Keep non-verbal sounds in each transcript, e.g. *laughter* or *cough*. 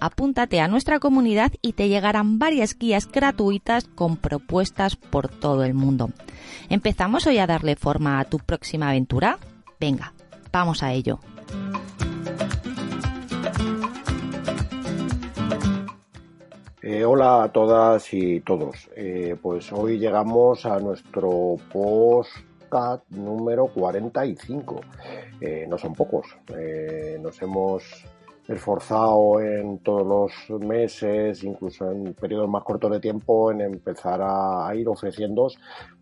apúntate a nuestra comunidad y te llegarán varias guías gratuitas con propuestas por todo el mundo. ¿Empezamos hoy a darle forma a tu próxima aventura? Venga, vamos a ello. Eh, hola a todas y todos. Eh, pues hoy llegamos a nuestro podcast número 45. Eh, no son pocos. Eh, nos hemos esforzado en todos los meses, incluso en periodos más cortos de tiempo, en empezar a, a ir ofreciendo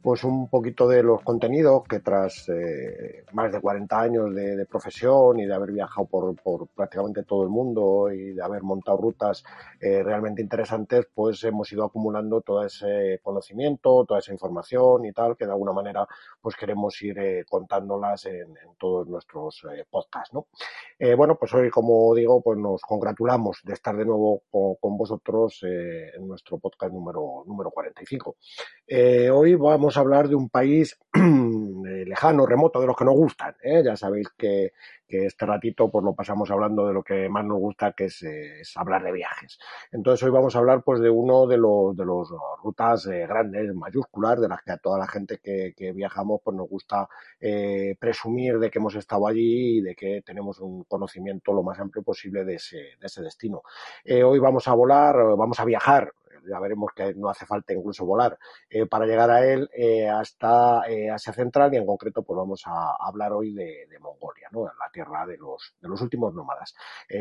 pues un poquito de los contenidos que tras eh, más de 40 años de, profesión y de haber viajado por, prácticamente todo el mundo y de haber montado rutas eh, realmente interesantes, pues hemos ido acumulando todo ese conocimiento, toda esa información y tal, que de alguna manera pues queremos ir eh, contándolas en, todos nuestros podcasts, ¿no? Bueno, pues hoy, como digo, pues nos congratulamos de estar de nuevo con, con vosotros en nuestro podcast número, número 45. hoy vamos hablar de un país *clears throat* lejano, remoto, de los que nos gustan. ¿eh? Ya sabéis que, este ratito pues lo pasamos hablando de lo que más nos gusta, que es, es, hablar de viajes. Entonces hoy vamos a hablar pues de uno de los de los rutas eh, grandes, mayúsculas, de las que a toda la gente que, viajamos pues nos gusta eh, presumir de que hemos estado allí y de que tenemos un conocimiento lo más amplio posible de ese, de ese destino. Eh, hoy vamos a volar, vamos a viajar ya veremos que no hace falta incluso volar eh, para llegar a él eh, hasta eh, Asia Central y en concreto pues vamos a, hablar hoy de, Mongolia, ¿no? la tierra de los, de los últimos nómadas.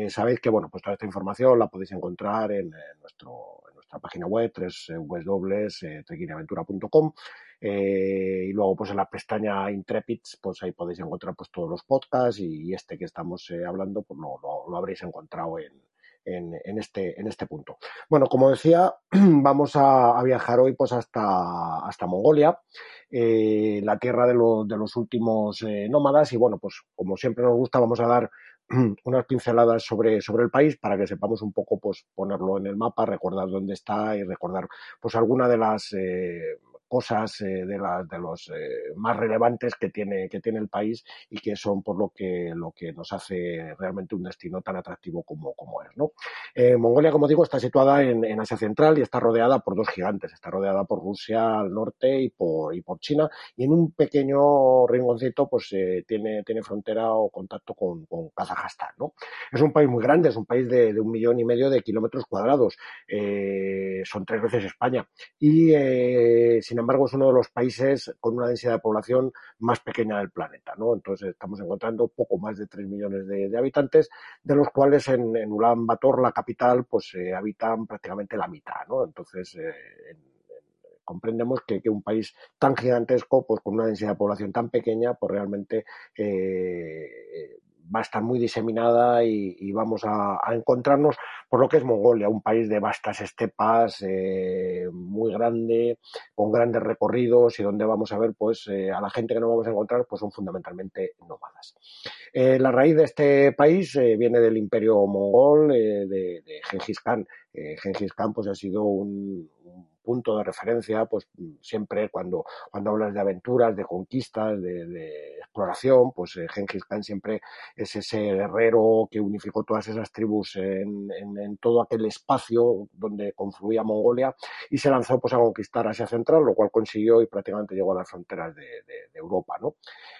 Sabéis que bueno, pues toda esta información la podéis encontrar en, nuestro, nuestra página web, www.trequinaventura.com. Eh, y luego pues en la pestaña Intrepids pues ahí podéis encontrar pues todos los podcasts y, este que estamos hablando pues lo, lo, lo habréis encontrado en, en, en, este, en este punto. Bueno, como decía, *clears throat* vamos a, viajar hoy pues hasta, hasta Mongolia, eh, la tierra de, lo, de los últimos eh, nómadas y bueno, pues como siempre nos gusta vamos a dar *clears throat* unas pinceladas sobre, sobre el país para que sepamos un poco pues ponerlo en el mapa, recordar dónde está y recordar pues alguna de las eh, cosas eh, de, la, de los eh, más relevantes que tiene, que tiene el país y que son por lo que, lo que nos hace realmente un destino tan atractivo como, como es. ¿no? Eh, Mongolia, como digo, está situada en, Asia Central y está rodeada por dos gigantes. Está rodeada por Rusia al norte y por, y por China y en un pequeño rinconcito pues tiene, tiene frontera o contacto con, con Kazajstán. ¿no? Es un país muy grande, es un país de, de un millón y medio de kilómetros cuadrados. Son tres veces España. Y eh, sin embargo es uno de los países con una densidad de población más pequeña del planeta, ¿no? Entonces estamos encontrando poco más de 3 millones de, habitantes, de los cuales en, en Ulan Bator, la capital, pues eh, habitan prácticamente la mitad, ¿no? Entonces, eh, en, comprendemos que, que, un país tan gigantesco, pues con una densidad de población tan pequeña, pues realmente eh, va a estar muy diseminada y, vamos a, encontrarnos por lo que es Mongolia, un país de vastas estepas, eh, muy grande, con grandes recorridos y donde vamos a ver pues eh, a la gente que nos vamos a encontrar pues son fundamentalmente nómadas. Eh, la raíz de este país viene del imperio mongol de, de Genghis Khan. Genghis Khan pues ha sido un punto de referencia, pues siempre cuando, cuando hablas de aventuras, de conquistas, de, exploración, pues eh, Genghis Khan siempre es ese guerrero que unificó todas esas tribus en, todo aquel espacio donde confluía Mongolia y se lanzó pues a conquistar Asia Central, lo cual consiguió y prácticamente llegó a las fronteras de Europa, ¿no?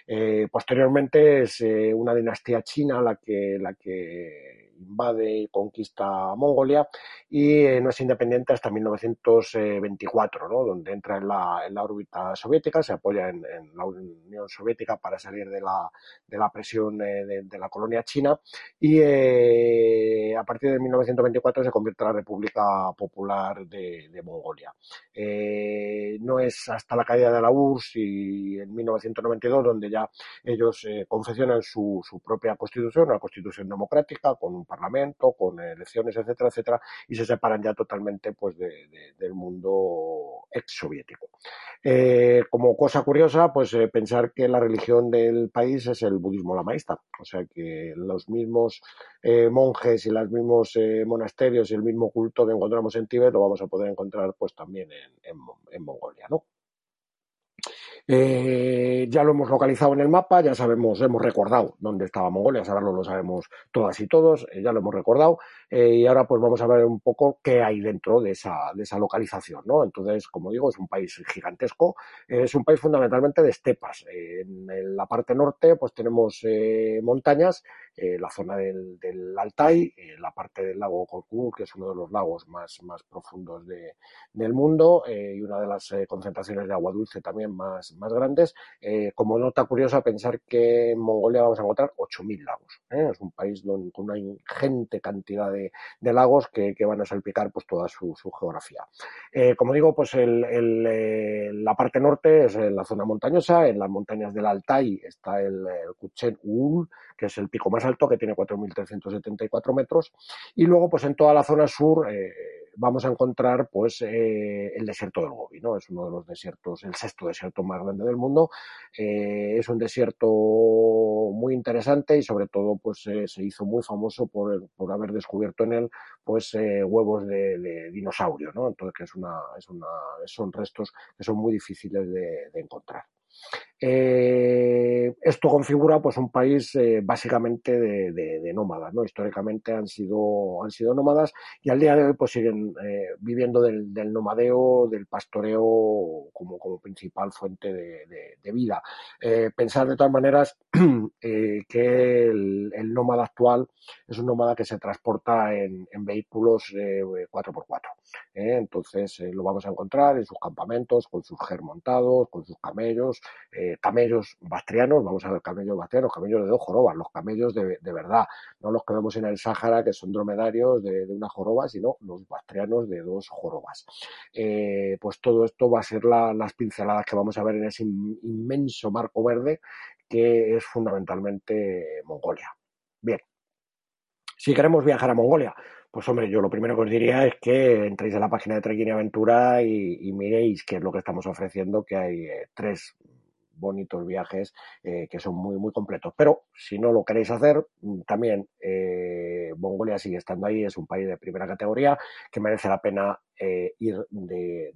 Eh, posteriormente es eh, una dinastía china la que, la que invade y conquista Mongolia y no es independiente hasta 1924, ¿no? donde entra en la, la órbita soviética, se apoya en, la Unión Soviética para salir de la, de la presión de, de, la colonia china y a partir de 1924 se convierte en la República Popular de, Mongolia. no es hasta la caída de la URSS y en 1992 donde ya ellos eh, confeccionan su, su, propia constitución, una constitución democrática, con un parlamento, con elecciones, etcétera, etcétera, y se separan ya totalmente pues, de, del mundo ex soviético. Eh, como cosa curiosa, pues eh, pensar que la religión del país es el budismo lamaísta, o sea que los mismos monjes y los mismos monasterios y el mismo culto que encontramos en Tíbet lo vamos a poder encontrar pues también en Mongolia, ¿no? Eh, ya lo hemos localizado en el mapa, ya sabemos, hemos recordado dónde estaba Mongolia, saberlo lo sabemos todas y todos, eh, ya lo hemos recordado, eh, y ahora pues vamos a ver un poco qué hay dentro de esa, de esa localización, ¿no? Entonces, como digo, es un país gigantesco, es un país fundamentalmente de estepas. en, la parte norte pues tenemos montañas, la zona del, Altai, la parte del lago Korkut, que es uno de los lagos más, más profundos de, del mundo, y una de las concentraciones de agua dulce también más más grandes. Eh, como nota curiosa, pensar que en Mongolia vamos a encontrar 8.000 lagos. ¿eh? Es un país con una ingente cantidad de, lagos que, van a salpicar pues, toda su, geografía. Eh, como digo, pues la parte norte es la zona montañosa. En las montañas del Altai está el, el Kuchen Ul, que es el pico más alto, que tiene 4.374 metros. Y luego, pues en toda la zona sur vamos a encontrar pues eh, el desierto del Gobi, ¿no? Es uno de los desiertos, el sexto desierto más grande del mundo. Eh, es un desierto muy interesante y sobre todo pues eh, se hizo muy famoso por, por, haber descubierto en él pues huevos de, dinosaurio, ¿no? Entonces que es una, es una, son restos que son muy difíciles de encontrar. Eh, esto configura pues un país eh, básicamente de, nómadas, ¿no? Históricamente han sido, han sido nómadas y al día de hoy pues siguen eh, viviendo del, nomadeo, del pastoreo como, como principal fuente de, vida. pensar de todas maneras *clears throat* que el, nómada actual es un nómada que se transporta en, vehículos 4x4. entonces lo vamos a encontrar en sus campamentos, con sus germontados, con sus camellos, camellos bastrianos, vamos a ver camellos bastrianos, camellos de dos jorobas, los camellos de, verdad, no los que vemos en el Sáhara que son dromedarios de, una joroba, sino los bastrianos de dos jorobas. Eh, pues todo esto va a ser las pinceladas que vamos a ver en ese inmenso marco verde que es fundamentalmente Mongolia. Bien, si queremos viajar a Mongolia, pues hombre, yo lo primero que os diría es que entréis a la página de Trekking y Aventura y, miréis qué es lo que estamos ofreciendo, que hay eh, tres bonitos viajes eh, que son muy, muy completos. Pero si no lo queréis hacer, mm, también eh, Mongolia sigue estando ahí, es un país de primera categoría que merece la pena eh, ir de,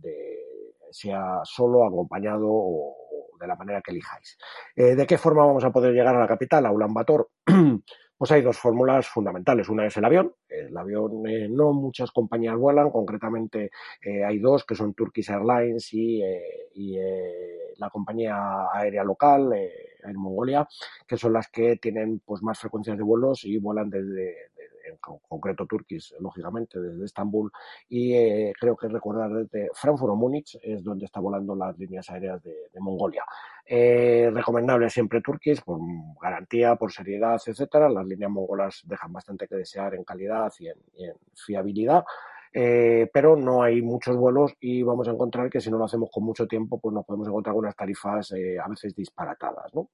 sea solo, acompañado o, de la manera que elijáis. ¿De qué forma vamos a poder llegar a la capital, a Ulan Bator? *clears throat* Pues hay dos fórmulas fundamentales. Una es el avión. El avión no muchas compañías vuelan, concretamente hay dos que son Turkish Airlines y, y la compañía aérea local eh, en Mongolia, que son las que tienen pues más frecuencias de vuelos y vuelan desde, en concreto Turkish, lógicamente, desde Estambul y eh, creo que recordar desde Frankfurt o Múnich es donde está volando las líneas aéreas de, Mongolia. Eh, recomendable siempre Turkish por garantía, por seriedad, etcétera. Las líneas mongolas dejan bastante que desear en calidad y en fiabilidad. Eh, pero no hay muchos vuelos y vamos a encontrar que si no lo hacemos con mucho tiempo, pues nos podemos encontrar unas tarifas eh, a veces disparatadas. ¿no?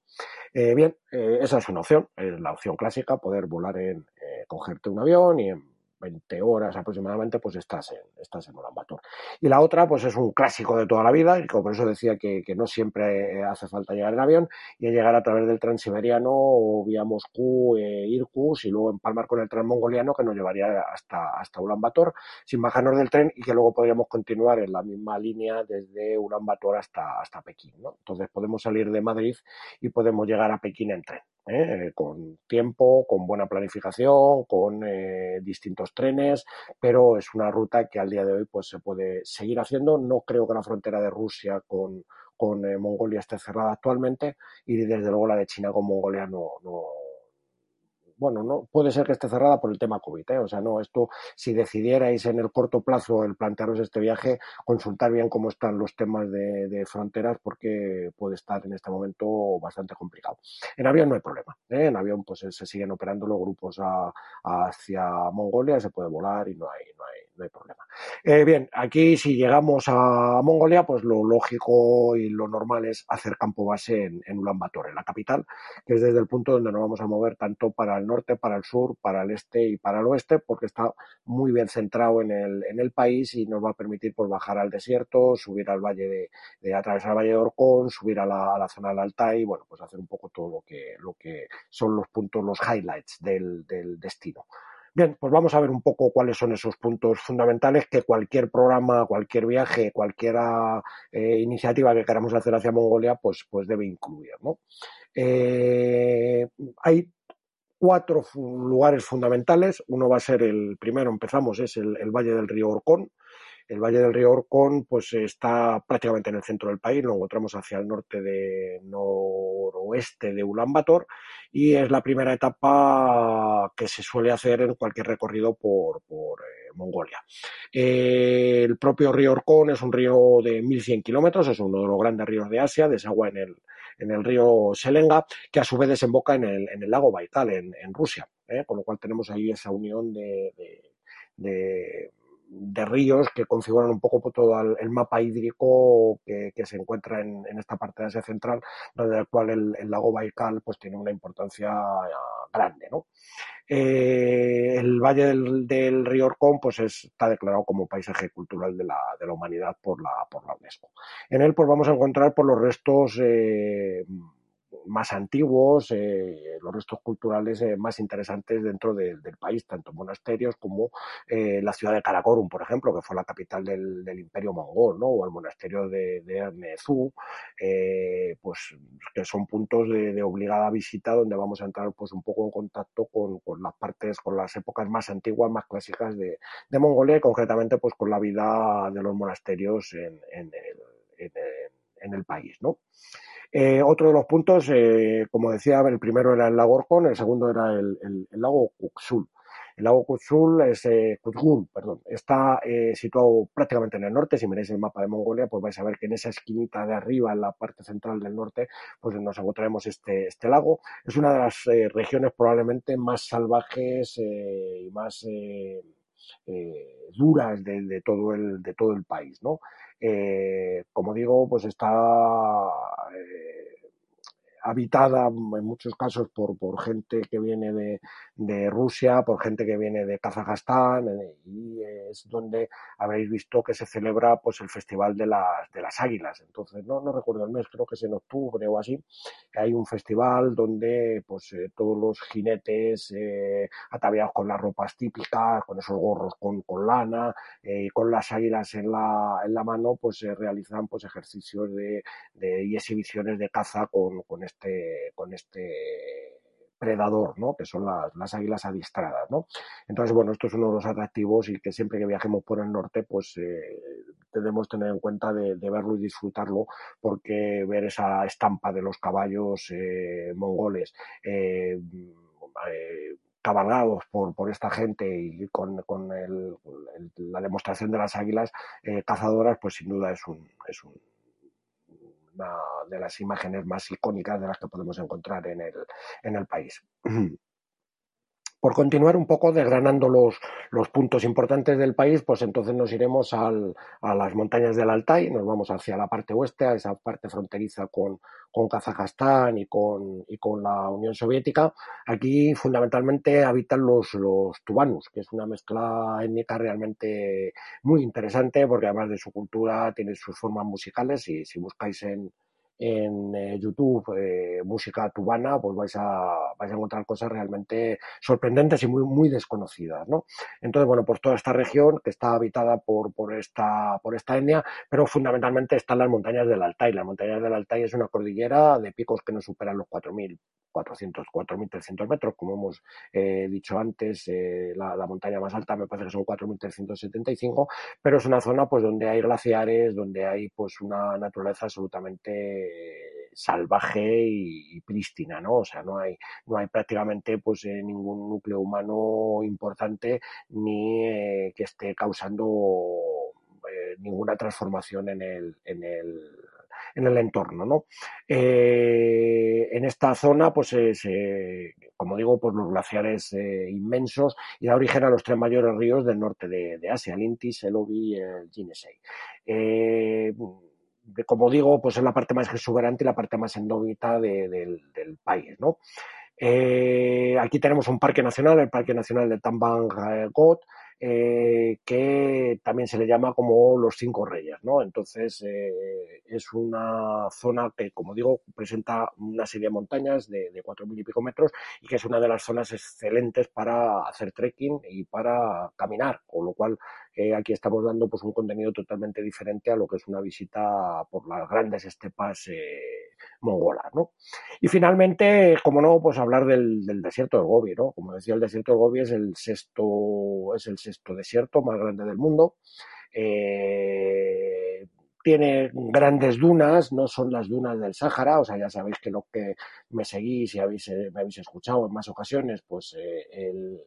Eh, bien, esa es una opción, es la opción clásica, poder volar en, cogerte un avión y en 20 horas aproximadamente, pues estás en, estás en Ulaanbaatar. Y la otra, pues es un clásico de toda la vida, y como por eso decía que, que, no siempre hace falta llegar en avión, y llegar a través del transiberiano o vía Moscú, eh, Irkutsk, y luego empalmar con el transmongoliano que nos llevaría hasta, hasta Ulaanbaatar, sin bajarnos del tren, y que luego podríamos continuar en la misma línea desde Ulaanbaatar hasta, hasta Pekín. ¿no? Entonces podemos salir de Madrid y podemos llegar a Pekín en tren. ¿Eh? con tiempo, con buena planificación, con eh, distintos trenes, pero es una ruta que al día de hoy pues se puede seguir haciendo. No creo que la frontera de Rusia con, con eh, Mongolia esté cerrada actualmente y desde luego la de China con Mongolia no, no bueno, no puede ser que esté cerrada por el tema COVID, ¿eh? o sea, no, esto, si decidierais en el corto plazo el plantearos este viaje, consultar bien cómo están los temas de, fronteras, porque puede estar en este momento bastante complicado. En avión no hay problema, ¿eh? en avión pues se siguen operando los grupos hacia Mongolia, se puede volar y no hay, no hay, no hay problema. Eh, bien, aquí si llegamos a Mongolia, pues lo lógico y lo normal es hacer campo base en, en Ulaanbaatar, en la capital, que es desde el punto donde nos vamos a mover tanto para el norte, para el sur, para el este y para el oeste, porque está muy bien centrado en el, en el país y nos va a permitir pues, bajar al desierto, subir al valle de, atravesar el valle de Orcón, subir a la, a la zona del Altai, bueno, pues hacer un poco todo lo que, lo que son los puntos, los highlights del, del destino. Bien, pues vamos a ver un poco cuáles son esos puntos fundamentales que cualquier programa, cualquier viaje, cualquier eh, iniciativa que queramos hacer hacia Mongolia, pues, pues debe incluir. ¿no? Eh, hay cuatro lugares fundamentales. Uno va a ser el primero, empezamos, es el, el Valle del Río Orcón. El Valle del Río Orcón pues está prácticamente en el centro del país, lo encontramos hacia el norte de noroeste de Ulaanbaatar y es la primera etapa que se suele hacer en cualquier recorrido por, eh, Mongolia. el propio río Orcón es un río de 1.100 kilómetros, es uno de los grandes ríos de Asia, desagua en el, en el río Selenga, que a su vez desemboca en el, en el lago Baikal, en, Rusia, ¿eh? con lo cual tenemos ahí esa unión de de ríos que configuran un poco todo el, mapa hídrico que, se encuentra en, esta parte de Asia Central, donde el cual el, lago Baikal pues tiene una importancia ah, grande, ¿no? Eh, el valle del, río Orcón pues está declarado como paisaje cultural de la, de la humanidad por la, por la UNESCO. En él pues vamos a encontrar por los restos eh, más antiguos, eh, los restos culturales eh, más interesantes dentro del país, tanto monasterios como eh, la ciudad de Karakorum, por ejemplo, que fue la capital del, imperio mongol, ¿no? o el monasterio de, de pues que son puntos de, obligada visita donde vamos a entrar pues un poco en contacto con, las partes, con las épocas más antiguas, más clásicas de, Mongolia y concretamente pues con la vida de los monasterios en, el país, ¿no? Eh, otro de los puntos, eh, como decía, el primero era el lago Orcón, el segundo era el, lago Kuxul. El lago Kuxul es, eh, perdón, está situado prácticamente en el norte. Si miráis el mapa de Mongolia, pues vais a ver que en esa esquinita de arriba, en la parte central del norte, pues nos encontraremos este, este lago. Es una de las regiones probablemente más salvajes y más duras de, todo el, de todo el país, ¿no? Eh, como digo, pues está eh, habitada en muchos casos por, por gente que viene de, de, Rusia, por gente que viene de Kazajstán, eh, y es donde habréis visto que se celebra pues el Festival de las, de las Águilas. Entonces, no, no recuerdo el mes, creo que es en octubre o así, que hay un festival donde pues eh, todos los jinetes eh, ataviados con las ropas típicas, con esos gorros con, con lana, y con las águilas en la, en la mano, pues se realizan pues ejercicios de, de, y exhibiciones de caza con, con este este, con este predador, ¿no? Que son las, las, águilas adiestradas, ¿no? Entonces, bueno, esto es uno de los atractivos y que siempre que viajemos por el norte, pues eh, debemos tener en cuenta de, verlo y disfrutarlo, porque ver esa estampa de los caballos eh, mongoles eh, cabalgados por, por esta gente y con, con la demostración de las águilas cazadoras, pues sin duda es un, es un de las imágenes más icónicas de las que podemos encontrar en el, en el país. *clears throat* Por continuar un poco desgranando los, puntos importantes del país, pues entonces nos iremos al, a las montañas del Altai, nos vamos hacia la parte oeste, a esa parte fronteriza con, con Kazajstán y con, la Unión Soviética. Aquí fundamentalmente habitan los, los tubanus, que es una mezcla étnica realmente muy interesante porque además de su cultura tiene sus formas musicales y si buscáis en, en eh, YouTube eh, música tubana, pues vais a, vais a encontrar cosas realmente sorprendentes y muy, muy desconocidas, ¿no? Entonces, bueno, pues toda esta región que está habitada por, por, esta, por esta etnia, pero fundamentalmente están las montañas del Altai. Las montañas del Altai es una cordillera de picos que no superan los 4.400, 4.300 metros, como hemos eh, dicho antes, la, la, montaña más alta me parece que son 4.375, pero es una zona pues donde hay glaciares, donde hay pues una naturaleza absolutamente salvaje y, prístina, ¿no? O sea, no hay, no hay prácticamente pues ningún núcleo humano importante ni que esté causando ninguna transformación en el, en el en el entorno. ¿no? Eh, en esta zona, pues, como digo, pues los glaciares eh, inmensos y da origen a los tres mayores ríos del norte de, Asia, el Intis, el Obi y el Jinesei. Eh, como digo, pues es la parte más exuberante y la parte más endógita del, país. ¿no? aquí tenemos un parque nacional, el Parque Nacional de Tambang Got, eh, que también se le llama como los cinco reyes, ¿no? Entonces eh, es una zona que, como digo, presenta una serie de montañas de, cuatro mil y pico metros y que es una de las zonas excelentes para hacer trekking y para caminar, con lo cual eh, aquí estamos dando pues un contenido totalmente diferente a lo que es una visita por las grandes estepas mongolas, ¿no? Y finalmente, como no, pues hablar del, desierto del Gobi, ¿no? Como decía, el desierto del Gobi es el sexto, es el sexto desierto más grande del mundo. Eh, tiene grandes dunas, no son las dunas del Sáhara, o sea, ya sabéis que lo que me seguís y habéis, eh, me habéis escuchado en más ocasiones, pues eh, el,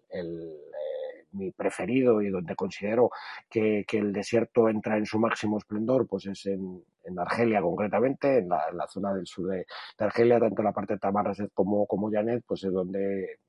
mi preferido y donde considero que, el desierto entra en su máximo esplendor, pues es en, Argelia concretamente, en la, zona del sur de, Argelia, tanto la parte de Tamarraset como, como Janet, pues es donde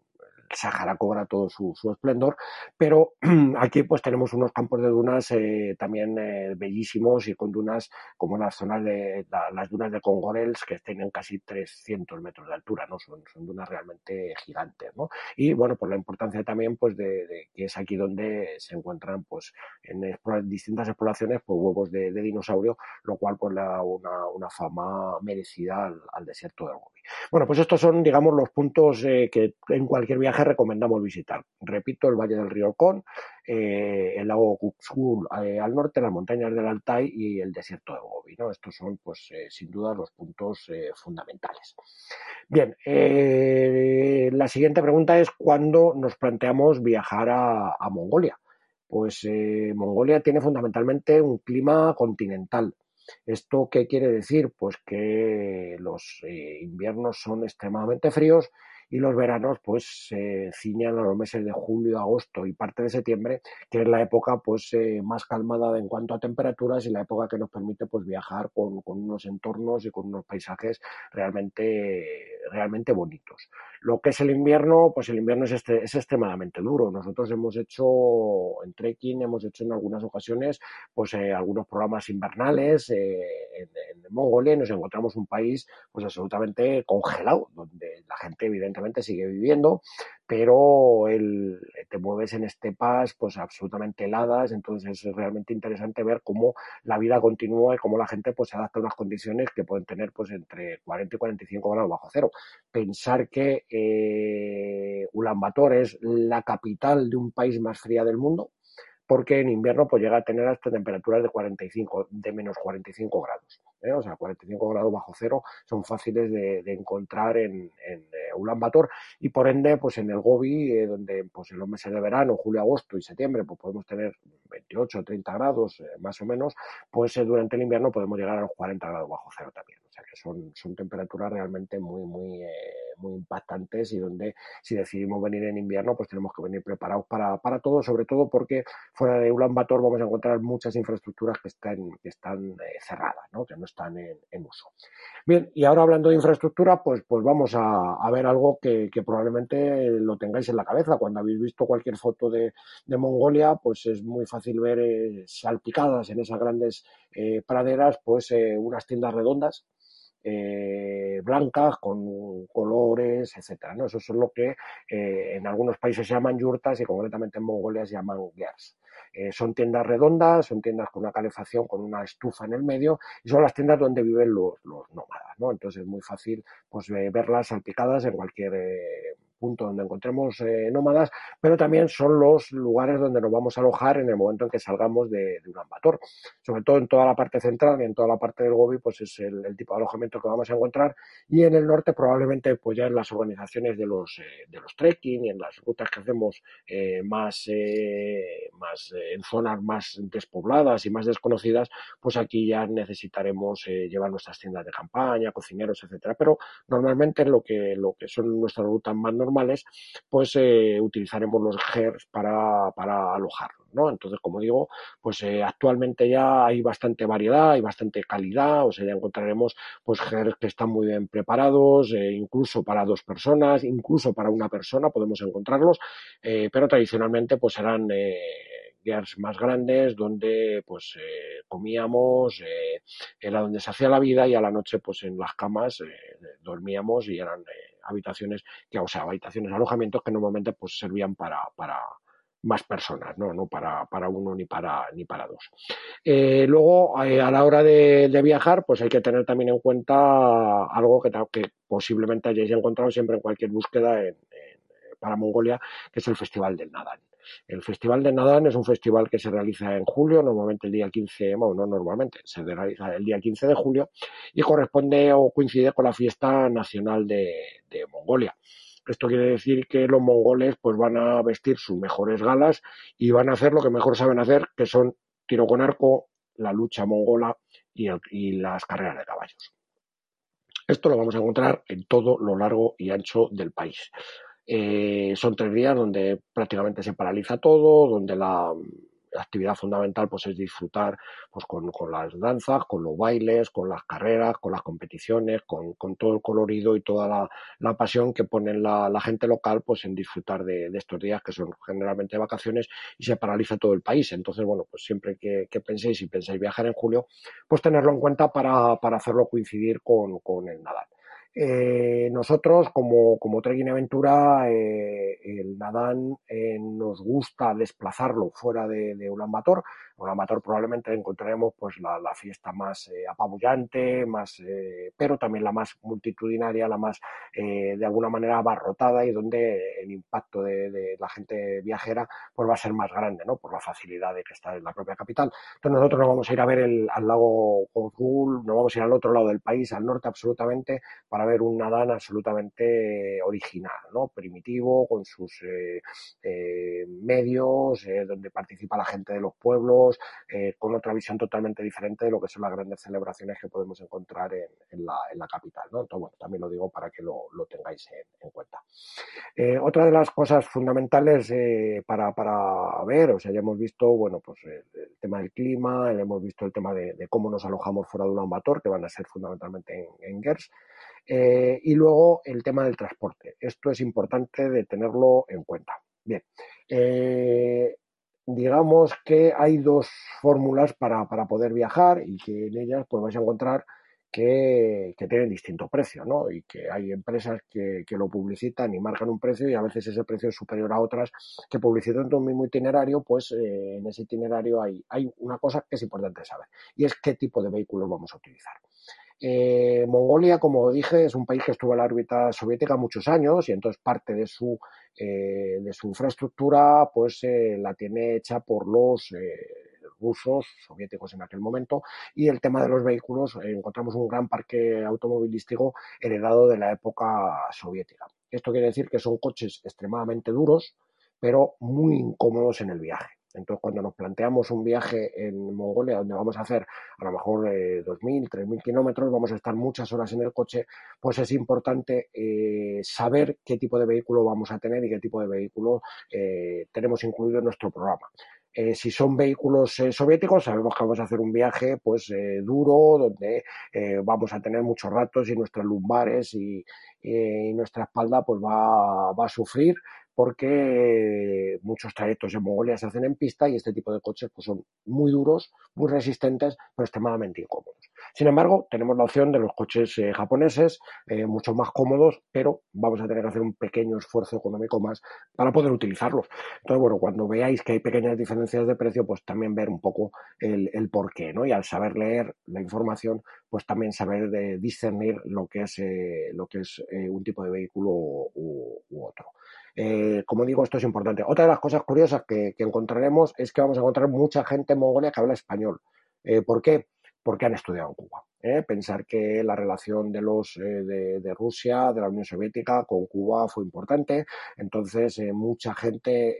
Sahara cobra todo su, esplendor, pero *clears throat* aquí pues tenemos unos campos de dunas eh, también eh, bellísimos y con dunas como las zonas de las dunas de Congorels que tienen casi 300 metros de altura, ¿no? Son, dunas realmente gigantes, ¿no? Y bueno, por la importancia también pues de, que es aquí donde se encuentran pues en distintas exploraciones pues huevos de, dinosaurio, lo cual pues da una, fama merecida al, desierto del Gobi. Bueno, pues estos son digamos los puntos eh, que en cualquier viaje recomendamos visitar. Repito, el Valle del Río Con, eh, el lago Kuksul eh, al norte, las montañas del Altai y el desierto de Gobi. ¿no? Estos son, pues, eh, sin duda, los puntos fundamentales. Bien, la siguiente pregunta es cuándo nos planteamos viajar a Mongolia. Pues Mongolia tiene fundamentalmente un clima continental. ¿Esto qué quiere decir? Pues que los inviernos son extremadamente fríos y los veranos pues se ciñan a los meses de julio, agosto y parte de septiembre, que es la época pues eh, más calmada en cuanto a temperaturas y la época que nos permite pues viajar con, con unos entornos y con unos paisajes realmente, realmente bonitos. Lo que es el invierno, pues el invierno es, este, es extremadamente duro. Nosotros hemos hecho en trekking, hemos hecho en algunas ocasiones pues eh, algunos programas invernales eh, en, Mongolia nos encontramos un país pues absolutamente congelado, donde la gente evidentemente sigue viviendo, pero el, te mueves en estepas pues absolutamente heladas, entonces es realmente interesante ver cómo la vida continúa y cómo la gente pues se adapta a unas condiciones que pueden tener pues entre 40 y 45 grados bajo cero. Pensar que eh, Ulaanbaatar es la capital de un país más fría del mundo, porque en invierno pues llega a tener hasta temperaturas de 45, de menos 45 grados. ¿eh? O sea, 45 grados bajo cero son fáciles de, encontrar en, en eh, y por ende, pues en el Gobi, eh, donde pues en los meses de verano, julio, agosto y septiembre, pues podemos tener 28 o 30 grados más o menos, pues durante el invierno podemos llegar a los 40 grados bajo cero también. Que son, son temperaturas realmente muy, muy muy impactantes y donde si decidimos venir en invierno, pues tenemos que venir preparados para, para todo, sobre todo porque fuera de Ulan Bator vamos a encontrar muchas infraestructuras que están, que están eh, cerradas, ¿no? que no están en, uso. Bien, y ahora hablando de infraestructura, pues, pues vamos a, a ver algo que, probablemente lo tengáis en la cabeza. Cuando habéis visto cualquier foto de, de Mongolia, pues es muy fácil ver eh, salpicadas en esas grandes eh, praderas, pues unas tiendas redondas eh, blancas con colores, etcétera. ¿no? Eso es lo que eh, en algunos países se llaman yurtas y concretamente en Mongolia se llaman gers. Eh, son tiendas redondas, son tiendas con una calefacción, con una estufa en el medio y son las tiendas donde viven los, nómadas. ¿no? Entonces es muy fácil pues, verlas salpicadas en cualquier punto donde encontremos nómadas, pero también son los lugares donde nos vamos a alojar en el momento en que salgamos de, de Bator. Sobre todo en toda la parte central y en toda la parte del Gobi, pues es el, tipo de alojamiento que vamos a encontrar. Y en el norte probablemente pues ya en las organizaciones de los, de los trekking y en las rutas que hacemos más, más en zonas más despobladas y más desconocidas, pues aquí ya necesitaremos llevar nuestras tiendas de campaña, cocineros, etcétera. Pero normalmente lo que, lo que son nuestras rutas más normales, pues eh, utilizaremos los GERS para, para. ¿no? Entonces, como digo, pues eh, actualmente ya hay bastante variedad, hay bastante calidad, o sea, ya encontraremos pues GERS que están muy bien preparados, eh, incluso para dos personas, incluso para una persona podemos encontrarlos, pero tradicionalmente pues serán gears más grandes donde pues comíamos, era donde se hacía la vida y a la noche pues en las camas dormíamos y eran habitaciones, que, o sea, habitaciones, alojamientos que normalmente pues servían para, para más personas, no, no para, para uno ni para, ni para dos. luego, a la hora de, viajar, pues hay que tener también en cuenta algo que, que posiblemente hayáis encontrado siempre en cualquier búsqueda para Mongolia, que es el Festival del Nadal. El Festival de Nadán es un festival que se realiza en julio, normalmente el día 15, bueno, no normalmente, se realiza el día 15 de julio y corresponde o coincide con la fiesta nacional de, Mongolia. Esto quiere decir que los mongoles pues van a vestir sus mejores galas y van a hacer lo que mejor saben hacer, que son tiro con arco, la lucha mongola y las carreras de caballos. Esto lo vamos a encontrar en todo lo largo y ancho del país. Eh, son tres días donde prácticamente se paraliza todo, donde la, actividad fundamental pues es disfrutar pues con, las danzas, con los bailes, con las carreras, con las competiciones, con, todo el colorido y toda la, pasión que pone la, gente local pues en disfrutar de, estos días que son generalmente vacaciones y se paraliza todo el país. Entonces, bueno, pues siempre que, penséis y pensáis viajar en julio, pues tenerlo en cuenta para, hacerlo coincidir con, con el Nadal. Eh, nosotros, como, como Trekking Aventura, eh, el Nadán eh, nos gusta desplazarlo fuera de, de Ulaanbaatar. En Ulaanbaatar probablemente encontraremos pues, la, fiesta más eh, apabullante, más, eh, pero también la más multitudinaria, la más, de alguna manera, abarrotada y donde el impacto de, la gente viajera pues, va a ser más grande, ¿no? por la facilidad de que está en la propia capital. Entonces nosotros no vamos a ir a ver el, al lago Kozgul, no vamos a ir al otro lado del país, al norte absolutamente, para ver un Nadán absolutamente original, ¿no? primitivo, con sus eh, eh, medios, eh, donde participa la gente de los pueblos, con otra visión totalmente diferente de lo que son las grandes celebraciones que podemos encontrar en, la, capital. ¿no? Entonces, bueno, también lo digo para que lo, tengáis en, cuenta. otra de las cosas fundamentales para, ver, o sea, ya hemos visto, bueno, pues el, tema del clima, hemos visto el tema de, cómo nos alojamos fuera de un ambator, que van a ser fundamentalmente en, en Gers. Eh, y luego el tema del transporte. Esto es importante de tenerlo en cuenta. Bien, eh, digamos que hay dos fórmulas para, poder viajar y que en ellas pues vais a encontrar que, tienen distinto precio, ¿no? Y que hay empresas que, lo publicitan y marcan un precio y a veces ese precio es superior a otras que publicitan un mismo itinerario, pues eh, en ese itinerario hay, hay una cosa que es importante saber y es qué tipo de vehículos vamos a utilizar. Eh, Mongolia, como dije, es un país que estuvo en la órbita soviética muchos años y entonces parte de su, eh, de su infraestructura pues eh, la tiene hecha por los rusos, soviéticos en aquel momento, y el tema de los vehículos, encontramos un gran parque automovilístico heredado de la época soviética. Esto quiere decir que son coches extremadamente duros, pero muy incómodos en el viaje. Entonces, cuando nos planteamos un viaje en Mongolia, donde vamos a hacer a lo mejor eh, 2.000, 3.000 kilómetros, vamos a estar muchas horas en el coche, pues es importante eh, saber qué tipo de vehículo vamos a tener y qué tipo de vehículo eh, tenemos incluido en nuestro programa. Eh, si son vehículos eh, soviéticos, sabemos que vamos a hacer un viaje pues duro, donde vamos a tener muchos ratos y nuestras lumbares y, nuestra espalda pues va, a sufrir porque muchos trayectos en Mongolia se hacen en pista y este tipo de coches pues, son muy duros, muy resistentes, pero extremadamente incómodos. Sin embargo, tenemos la opción de los coches eh, japoneses, eh, mucho más cómodos, pero vamos a tener que hacer un pequeño esfuerzo económico más para poder utilizarlos. Entonces, bueno, cuando veáis que hay pequeñas diferencias de precio, pues también ver un poco el, por qué, ¿no? Y al saber leer la información, pues también saber de discernir lo que es, eh, lo que es un tipo de vehículo u, otro. Como digo, esto es importante. Otra de las cosas curiosas que, encontraremos es que vamos a encontrar mucha gente en Mongolia que habla español. ¿Por qué? porque han estudiado en Cuba. ¿eh? Pensar que la relación de los eh, de, Rusia, de la Unión Soviética con Cuba fue importante. Entonces, eh, mucha gente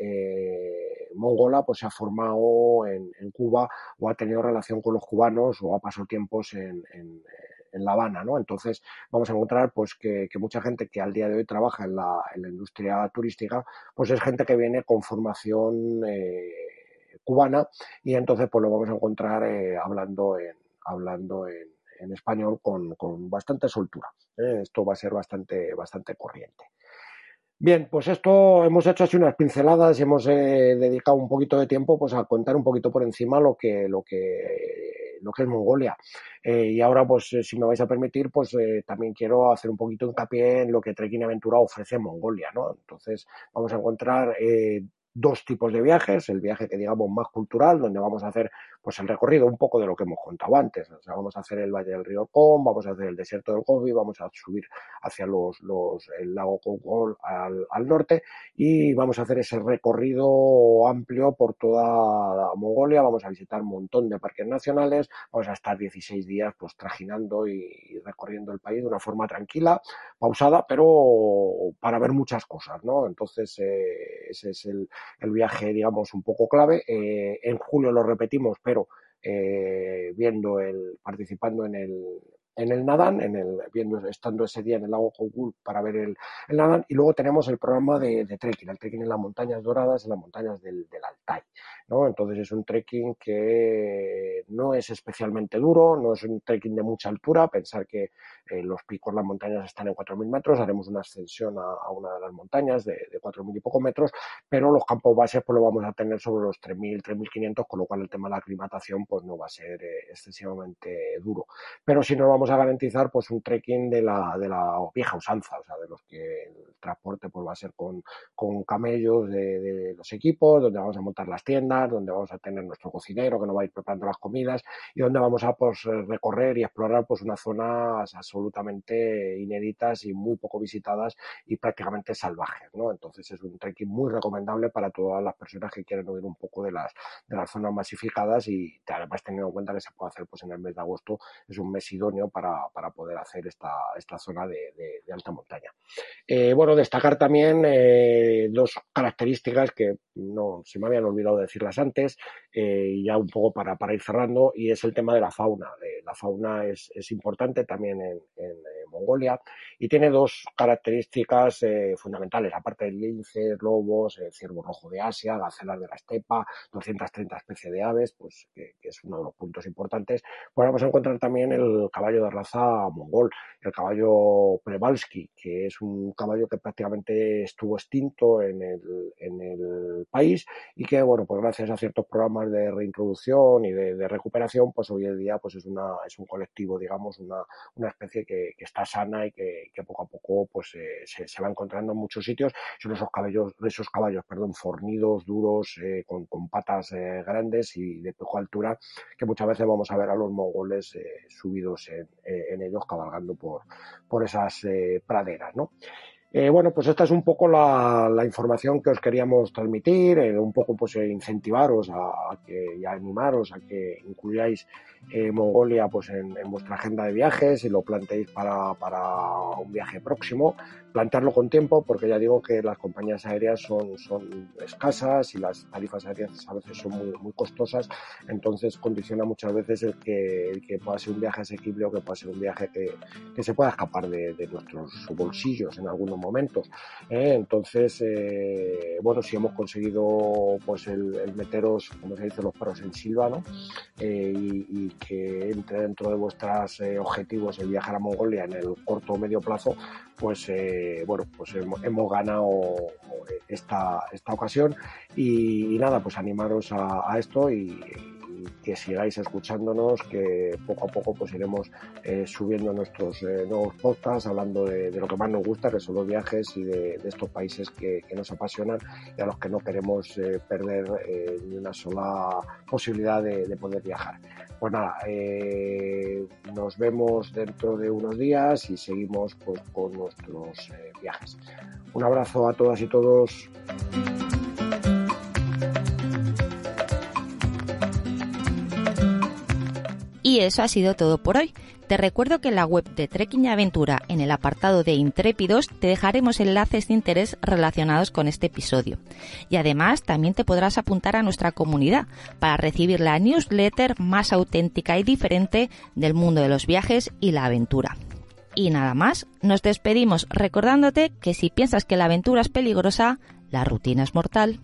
mongola pues se ha formado en, Cuba o ha tenido relación con los cubanos o ha pasado tiempos en, La Habana, ¿no? Entonces vamos a encontrar pues que, mucha gente que al día de hoy trabaja en la, en la industria turística, pues es gente que viene con formación cubana y entonces pues lo vamos a encontrar hablando en, hablando en, español con, bastante soltura. ¿eh? Esto va a ser bastante, bastante corriente. Bien, pues esto hemos hecho así unas pinceladas y hemos eh, dedicado un poquito de tiempo pues a contar un poquito por encima lo que, lo que, lo que es Mongolia. Eh, y ahora, pues si me vais a permitir, pues también quiero hacer un poquito hincapié en lo que Trekking Aventura ofrece en Mongolia, ¿no? Entonces vamos a encontrar dos tipos de viajes, el viaje que digamos más cultural, donde vamos a hacer pues el recorrido un poco de lo que hemos contado antes, o sea, vamos a hacer el Valle del Río Com, vamos a hacer el desierto del Gobi, vamos a subir hacia los, los el lago Kongol al, al, norte y vamos a hacer ese recorrido amplio por toda Mongolia, vamos a visitar un montón de parques nacionales, vamos a estar 16 días pues trajinando y, recorriendo el país de una forma tranquila, pausada, pero para ver muchas cosas, ¿no? Entonces eh, ese es el, el viaje, digamos, un poco clave. Eh, en julio lo repetimos, pero eh, viendo el, participando en el, en el Nadan, en el, viendo, estando ese día en el lago Kogul para ver el, el Nadan, y luego tenemos el programa de, trekking, el trekking en las montañas doradas, en las montañas del, del Altai. Entonces es un trekking que no es especialmente duro, no es un trekking de mucha altura, pensar que eh, los picos, las montañas están en 4.000 metros, haremos una ascensión a, una de las montañas de, de 4.000 y pocos metros, pero los campos bases pues lo vamos a tener sobre los 3.000, 3.500, con lo cual el tema de la aclimatación pues no va a ser eh, excesivamente duro. Pero si nos vamos a garantizar pues un trekking de la, de la vieja usanza, o sea, de los que el transporte pues va a ser con, camellos de los equipos, donde vamos a montar las tiendas, donde vamos a tener nuestro cocinero que nos va a ir preparando las comidas y donde vamos a pues, recorrer y explorar pues unas zonas absolutamente inéditas y muy poco visitadas y prácticamente salvajes, ¿no? Entonces es un trekking muy recomendable para todas las personas que quieren oír un poco de las, de las zonas masificadas y además teniendo en cuenta que se puede hacer pues en el mes de agosto es un mes idóneo para, para poder hacer esta, esta zona de, de, alta montaña. Eh, bueno, destacar también eh, dos características que no se me habían olvidado decirlas antes, eh, ya un poco para, para, ir cerrando, y es el tema de la fauna. la fauna es, es, importante también en, en, Mongolia y tiene dos características eh, fundamentales, aparte del lince, lobos, ciervo rojo de Asia, gacelas de la estepa, 230 especies de aves, pues que, que, es uno de los puntos importantes. Pues vamos a encontrar también el caballo de raza mongol, el caballo Prevalsky, que es un caballo que prácticamente estuvo extinto en el, en el país y que, bueno, pues gracias a ciertos programas de reintroducción y de, recuperación, pues hoy en día pues es, una, es un colectivo, digamos, una, una especie que, está sana y que, poco a poco pues eh, se, va encontrando en muchos sitios. Son esos caballos, esos caballos, perdón, fornidos, duros, eh, con, patas eh, grandes y de poca altura, que muchas veces vamos a ver a los mongoles subidos en, en, ellos cabalgando por, por esas praderas, ¿no? Eh, bueno, pues esta es un poco la, información que os queríamos transmitir, eh, un poco pues eh, incentivaros a, que y animaros a que incluyáis Mongolia pues en, vuestra agenda de viajes y lo planteéis para, para un viaje próximo. Plantearlo con tiempo, porque ya digo que las compañías aéreas son, son escasas y las tarifas aéreas a veces son muy, muy costosas, entonces condiciona muchas veces el que, el que pueda ser un viaje asequible o que pueda ser un viaje que, que se pueda escapar de, de, nuestros bolsillos en algunos momentos. ¿eh? Entonces, eh, bueno, si hemos conseguido pues el, meteros, como se dice, los perros en silva, ¿no? Eh, y, que entre dentro de vuestros objetivos el viajar a Mongolia en el corto o medio plazo, pues eh, bueno, pues hemos, ganado esta, esta ocasión y, nada, pues animaros a, esto y, que sigáis escuchándonos, que poco a poco pues iremos eh, subiendo nuestros eh, nuevos podcasts, hablando de, lo que más nos gusta, que son los viajes y de, estos países que, nos apasionan y a los que no queremos eh, perder ni una sola posibilidad de, poder viajar. Pues nada, nos vemos dentro de unos días y seguimos pues, con nuestros viajes. Un abrazo a todas y todos. Y eso ha sido todo por hoy. Te recuerdo que en la web de Trekking y Aventura, en el apartado de Intrépidos, te dejaremos enlaces de interés relacionados con este episodio. Y además también te podrás apuntar a nuestra comunidad para recibir la newsletter más auténtica y diferente del mundo de los viajes y la aventura. Y nada más, nos despedimos recordándote que si piensas que la aventura es peligrosa, la rutina es mortal.